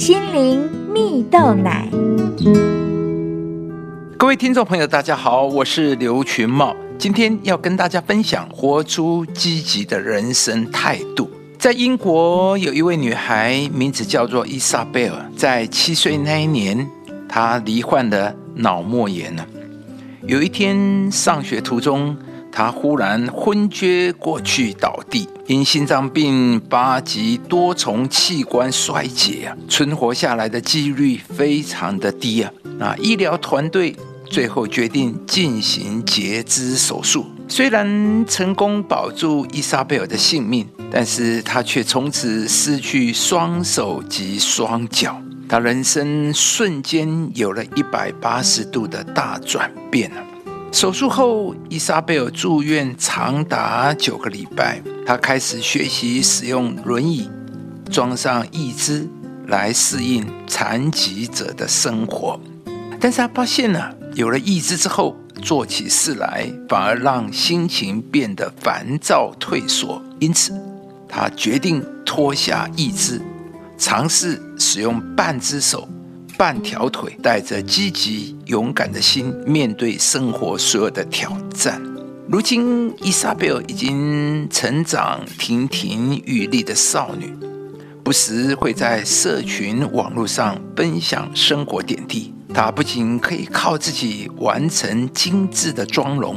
心灵蜜豆奶。各位听众朋友，大家好，我是刘群茂，今天要跟大家分享活出积极的人生态度。在英国有一位女孩，名字叫做伊莎贝尔，在七岁那一年，她罹患了脑膜炎了。有一天上学途中，他忽然昏厥过去倒地，因心脏病八级多重器官衰竭啊，存活下来的几率非常的低啊。那医疗团队最后决定进行截肢手术。虽然成功保住伊莎贝尔的性命，但是他却从此失去双手及双脚，他人生瞬间有了一百八十度的大转变了。手术后，伊莎贝尔住院长达九个礼拜，她开始学习使用轮椅，装上义肢来适应残疾者的生活。但是她发现呢，有了义肢之后，做起事来反而让心情变得烦躁退缩，因此他决定脱下义肢，尝试使用半只手、半条腿，带着积极勇敢的心面对生活所有的挑战。如今，伊莎贝尔已经成长亭亭玉立的少女，不时会在社群网络上分享生活点滴。她不仅可以靠自己完成精致的妆容，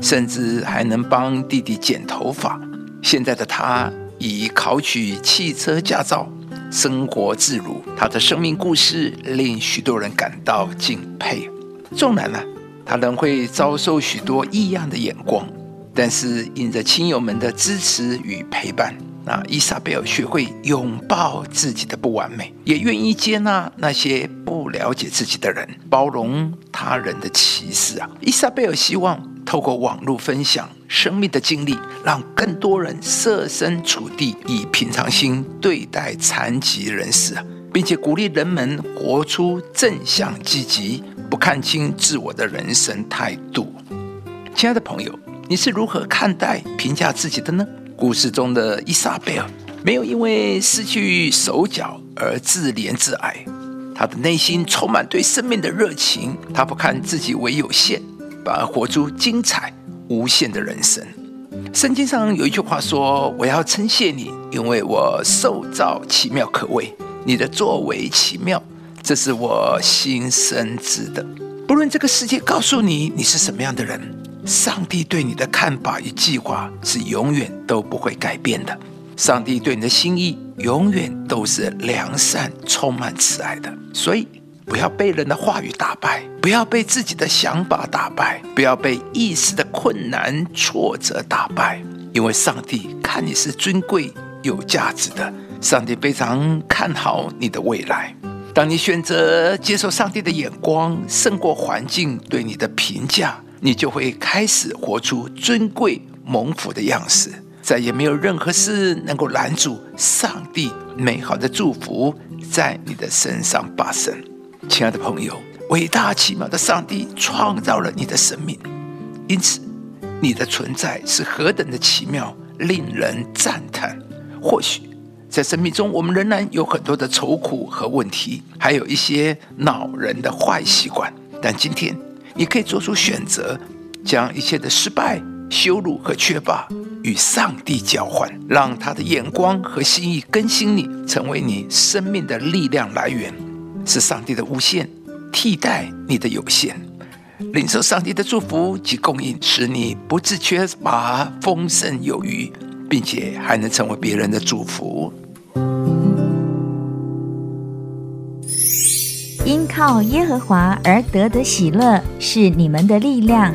甚至还能帮弟弟剪头发。现在的她已考取汽车驾照，生活自如。他的生命故事令许多人感到敬佩。纵然呢，他仍会遭受许多异样的眼光，但是因着亲友们的支持与陪伴。那伊莎贝尔学会拥抱自己的不完美，也愿意接纳那些不了解自己的人，包容他人的歧视啊！伊莎贝尔希望透过网络分享生命的经历，让更多人设身处地，以平常心对待残疾人士，并且鼓励人们活出正向、积极、不看清自我的人生态度。亲爱的朋友，你是如何看待、评价自己的呢？故事中的伊莎贝尔没有因为失去手脚而自怜自哀，她的内心充满对生命的热情。她不看自己为有限，反而活出精彩无限的人生。圣经上有一句话说：“我要称谢你，因为我受造奇妙可畏，你的作为奇妙，这是我心深知的。不论这个世界告诉你你是什么样的人。”上帝对你的看法与计划是永远都不会改变的。上帝对你的心意永远都是良善、充满慈爱的。所以，不要被人的话语打败，不要被自己的想法打败，不要被一时的困难、挫折打败。因为上帝看你是尊贵、有价值的。上帝非常看好你的未来。当你选择接受上帝的眼光，胜过环境对你的评价。你就会开始活出尊贵蒙福的样式，再也没有任何事能够拦住上帝美好的祝福在你的身上发生。亲爱的朋友，伟大奇妙的上帝创造了你的生命，因此你的存在是何等的奇妙，令人赞叹。或许在生命中，我们仍然有很多的愁苦和问题，还有一些恼人的坏习惯，但今天。你可以做出选择，将一切的失败、羞辱和缺乏与上帝交换，让他的眼光和心意更新你，成为你生命的力量来源，是上帝的无限替代你的有限，领受上帝的祝福及供应，使你不自缺乏、丰盛有余，并且还能成为别人的祝福。因靠耶和华而得的喜乐是你们的力量。